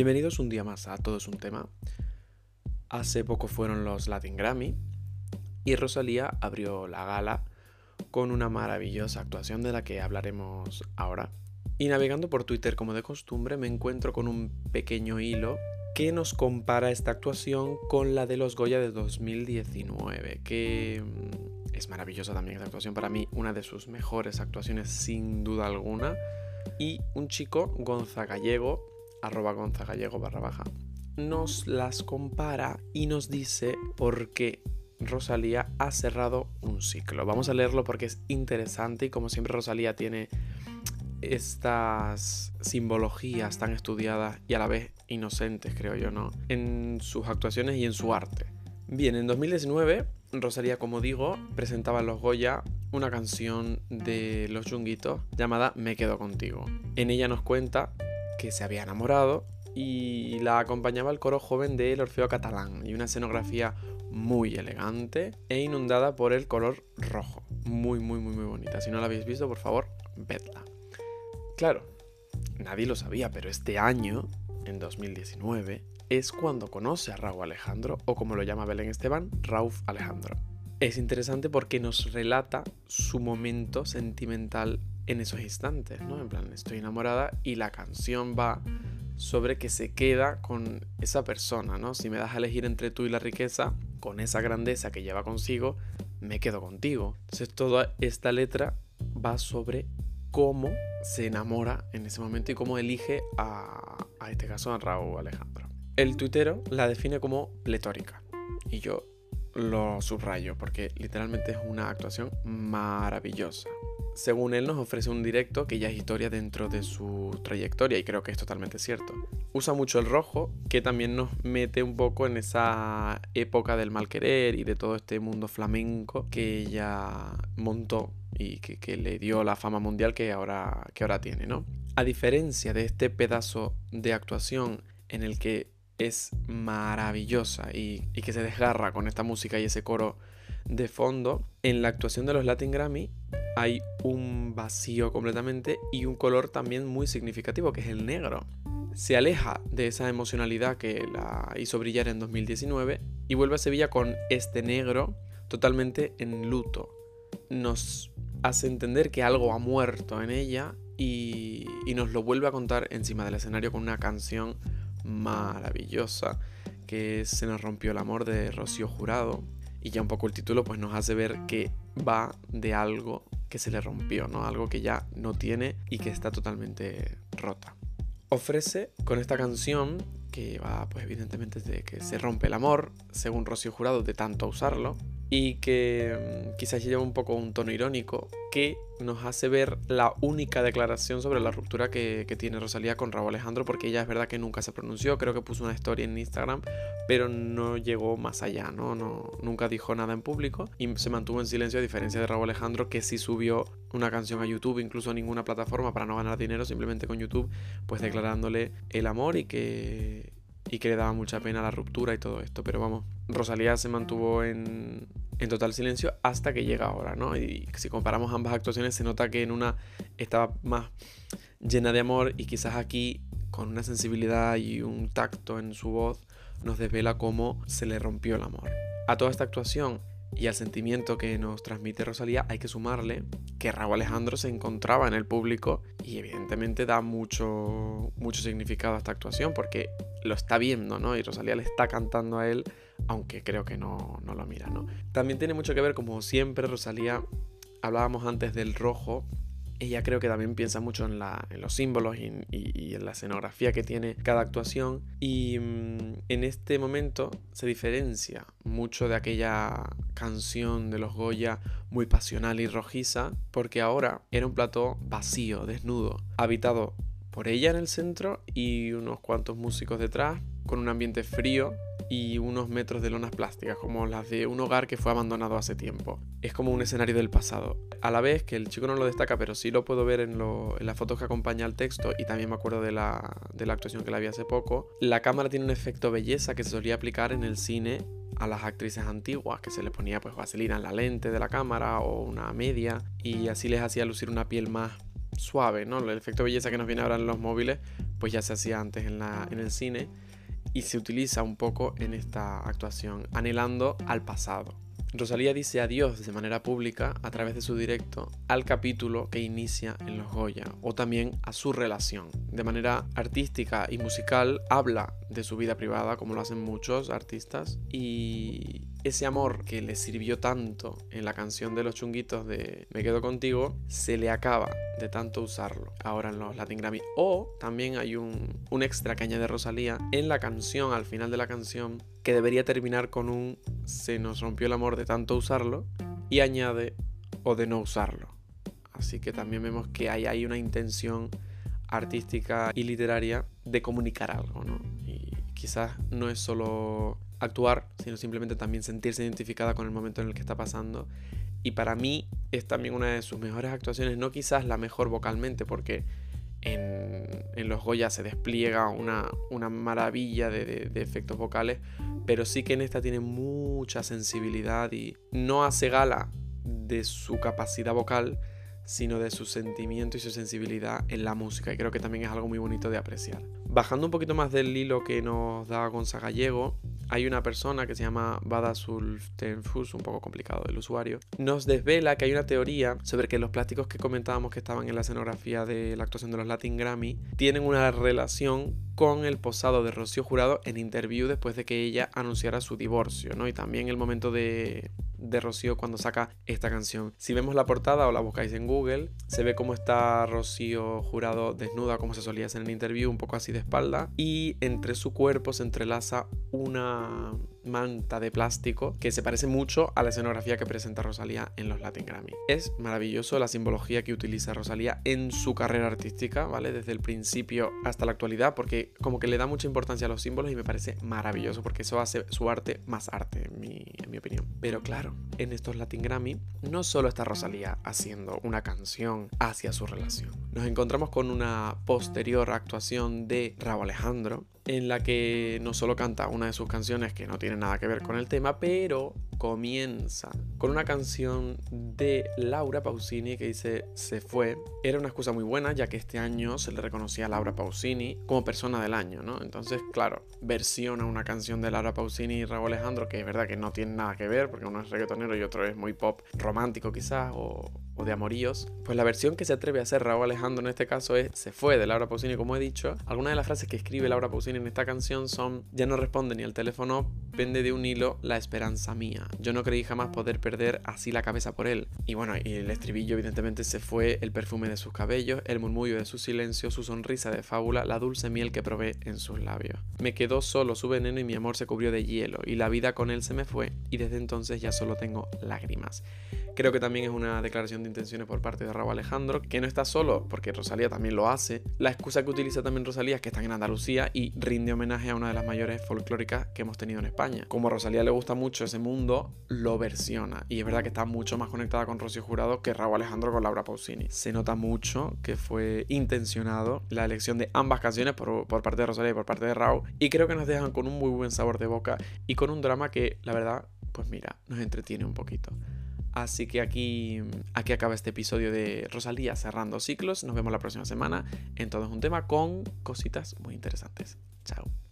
Bienvenidos un día más a Todo es un tema. Hace poco fueron los Latin Grammy y Rosalía abrió la gala con una maravillosa actuación de la que hablaremos ahora. Y navegando por Twitter como de costumbre me encuentro con un pequeño hilo que nos compara esta actuación con la de los Goya de 2019, que mm, es maravillosa también esta actuación, para mí una de sus mejores actuaciones sin duda alguna. Y un chico, Gonza Gallego, arroba gonzagallego barra baja, nos las compara y nos dice por qué Rosalía ha cerrado un ciclo. Vamos a leerlo porque es interesante y como siempre Rosalía tiene estas simbologías tan estudiadas y a la vez inocentes, creo yo, ¿no? En sus actuaciones y en su arte. Bien, en 2019, Rosalía, como digo, presentaba en los Goya una canción de Los Yunguitos llamada Me quedo contigo. En ella nos cuenta que se había enamorado y la acompañaba el coro joven del Orfeo Catalán y una escenografía muy elegante e inundada por el color rojo. Muy, muy, muy, muy bonita. Si no la habéis visto, por favor, vedla. Claro, nadie lo sabía, pero este año, en 2019, es cuando conoce a Raúl Alejandro, o como lo llama Belén Esteban, Raúl Alejandro. Es interesante porque nos relata su momento sentimental en esos instantes, ¿no? En plan, estoy enamorada y la canción va sobre que se queda con esa persona, ¿no? Si me das a elegir entre tú y la riqueza, con esa grandeza que lleva consigo, me quedo contigo. Entonces toda esta letra va sobre cómo se enamora en ese momento y cómo elige a, a este caso a Raúl Alejandro. El tuitero la define como pletórica y yo lo subrayo porque literalmente es una actuación maravillosa según él nos ofrece un directo que ya es historia dentro de su trayectoria y creo que es totalmente cierto. Usa mucho el rojo, que también nos mete un poco en esa época del mal querer y de todo este mundo flamenco que ella montó y que, le dio la fama mundial que ahora, que ahora tiene, ¿no? A diferencia de este pedazo de actuación en el que es maravillosa y, y que se desgarra con esta música y ese coro de fondo, en la actuación de los Latin Grammy hay un vacío completamente y un color también muy significativo, que es el negro. Se aleja de esa emocionalidad que la hizo brillar en 2019 y vuelve a Sevilla con este negro totalmente en luto. Nos hace entender que algo ha muerto en ella y, nos lo vuelve a contar encima del escenario con una canción maravillosa que Se nos rompió el amor de Rocío Jurado. Y ya un poco el título pues nos hace ver que va de algo que se le rompió, ¿no? Algo que ya no tiene y que está totalmente rota. Ofrece con esta canción, que va pues evidentemente de que se rompe el amor, según Rocío Jurado, de tanto usarlo, y que mm, quizás lleva un poco un tono irónico que nos hace ver la única declaración sobre la ruptura que, tiene Rosalía con Raúl Alejandro, porque ella es verdad que nunca se pronunció, creo que puso una historia en Instagram, pero no llegó más allá, ¿no? no nunca dijo nada en público y se mantuvo en silencio a diferencia de Raúl Alejandro que sí subió una canción a YouTube, incluso a ninguna plataforma para no ganar dinero, simplemente con YouTube, pues declarándole el amor y que y que le daba mucha pena la ruptura y todo esto. Pero vamos, Rosalía se mantuvo en, en total silencio hasta que llega ahora, ¿no? Y si comparamos ambas actuaciones se nota que en una estaba más llena de amor y quizás aquí con una sensibilidad y un tacto en su voz nos desvela cómo se le rompió el amor. A toda esta actuación y al sentimiento que nos transmite Rosalía hay que sumarle que Raúl Alejandro se encontraba en el público y evidentemente da mucho, mucho significado a esta actuación porque lo está viendo, ¿no? Y Rosalía le está cantando a él, aunque creo que no, no lo mira, ¿no? También tiene mucho que ver, como siempre, Rosalía, hablábamos antes del rojo, ella creo que también piensa mucho en, los símbolos y, en la escenografía que tiene cada actuación. Y mm, en este momento se diferencia mucho de aquella canción de los Goya muy pasional y rojiza, porque ahora era un plató vacío, desnudo, habitado por ella en el centro y unos cuantos músicos detrás, con un ambiente frío y unos metros de lonas plásticas, como las de un hogar que fue abandonado hace tiempo. Es como un escenario del pasado. A la vez que el chico no lo destaca, pero sí lo puedo ver en, las fotos que acompaña al texto y también me acuerdo de la, actuación que la vi hace poco, la cámara tiene un efecto belleza que se solía aplicar en el cine a las actrices antiguas, que se les ponía pues vaselina en la lente de la cámara o una media y así les hacía lucir una piel más suave, ¿no? El efecto belleza que nos viene ahora en los móviles, pues ya se hacía antes en, en el cine y se utiliza un poco en esta actuación, anhelando al pasado. Rosalía dice adiós de manera pública a través de su directo al capítulo que inicia en Los Goya o también a su relación. De manera artística y musical habla de su vida privada como lo hacen muchos artistas y ese amor que le sirvió tanto en la canción de los chunguitos de Me quedo contigo, se le acaba de tanto usarlo ahora en los Latin Grammy. O también hay un, un extra que añade Rosalía en la canción, al final de la canción, que debería terminar con un se nos rompió el amor de tanto usarlo y añade o de no usarlo. Así que también vemos que hay, hay una intención artística y literaria de comunicar algo, ¿no? Y quizás no es solo actuar, sino simplemente también sentirse identificada con el momento en el que está pasando. Y para mí es también una de sus mejores actuaciones, no quizás la mejor vocalmente, porque en, los Goya se despliega una, una maravilla de, de, efectos vocales, pero sí que en esta tiene mucha sensibilidad y no hace gala de su capacidad vocal, sino de su sentimiento y su sensibilidad en la música. Y creo que también es algo muy bonito de apreciar. Bajando un poquito más del hilo que nos da Gonzaga Gallego, hay una persona que se llama Bada Sultenfus, un poco complicado el usuario, nos desvela que hay una teoría sobre que los plásticos que comentábamos que estaban en la escenografía de la actuación de los Latin Grammy tienen una relación con el posado de Rocío Jurado en interview después de que ella anunciara su divorcio, ¿no? Y también el momento de, de Rocío cuando saca esta canción. Si vemos la portada o la buscáis en Google, se ve cómo está Rocío Jurado desnuda, como se solía hacer en el interview, un poco así de espalda, y entre su cuerpo se entrelaza una manta de plástico que se parece mucho a la escenografía que presenta Rosalía en los Latin Grammy. Es maravilloso la simbología que utiliza Rosalía en su carrera artística, ¿vale? Desde el principio hasta la actualidad, porque como que le da mucha importancia a los símbolos y me parece maravilloso, porque eso hace su arte más arte, en mi, opinión. Pero claro, en estos Latin Grammy no solo está Rosalía haciendo una canción hacia su relación, nos encontramos con una posterior actuación de Raúl Alejandro, en la que no solo canta una de sus canciones que no tiene nada que ver con el tema, pero comienza con una canción de Laura Pausini que dice Se fue. Era una excusa muy buena ya que este año se le reconocía a Laura Pausini como persona del año, ¿no? Entonces, claro, versiona una canción de Laura Pausini y Raúl Alejandro que es verdad que no tiene nada que ver porque uno es reggaetonero y otro es muy pop romántico quizás o, o de amoríos. Pues la versión que se atreve a hacer Raúl Alejandro en este caso es Se fue de Laura Pausini, como he dicho. Algunas de las frases que escribe Laura Pausini en esta canción son Ya no responde ni al teléfono, pende de un hilo la esperanza mía. Yo no creí jamás poder perder así la cabeza por él. Y bueno, y el estribillo evidentemente se fue el perfume de sus cabellos, el murmullo de su silencio, su sonrisa de fábula, la dulce miel que probé en sus labios. Me quedó solo su veneno y mi amor se cubrió de hielo, y la vida con él se me fue, y desde entonces ya solo tengo lágrimas. Creo que también es una declaración de intenciones por parte de Raúl Alejandro, que no está solo, porque Rosalía también lo hace. La excusa que utiliza también Rosalía es que están en Andalucía y rinde homenaje a una de las mayores folclóricas que hemos tenido en España. Como a Rosalía le gusta mucho ese mundo, lo versiona. Y es verdad que está mucho más conectada con Rocío Jurado que Raúl Alejandro con Laura Pausini. Se nota mucho que fue intencionado la elección de ambas canciones por, por parte de Rosalía y por parte de Raúl. Y creo que nos dejan con un muy buen sabor de boca y con un drama que, la verdad, pues mira, nos entretiene un poquito. Así que aquí, aquí acaba este episodio de Rosalía cerrando ciclos. Nos vemos la próxima semana en Todo un tema con cositas muy interesantes. Chao.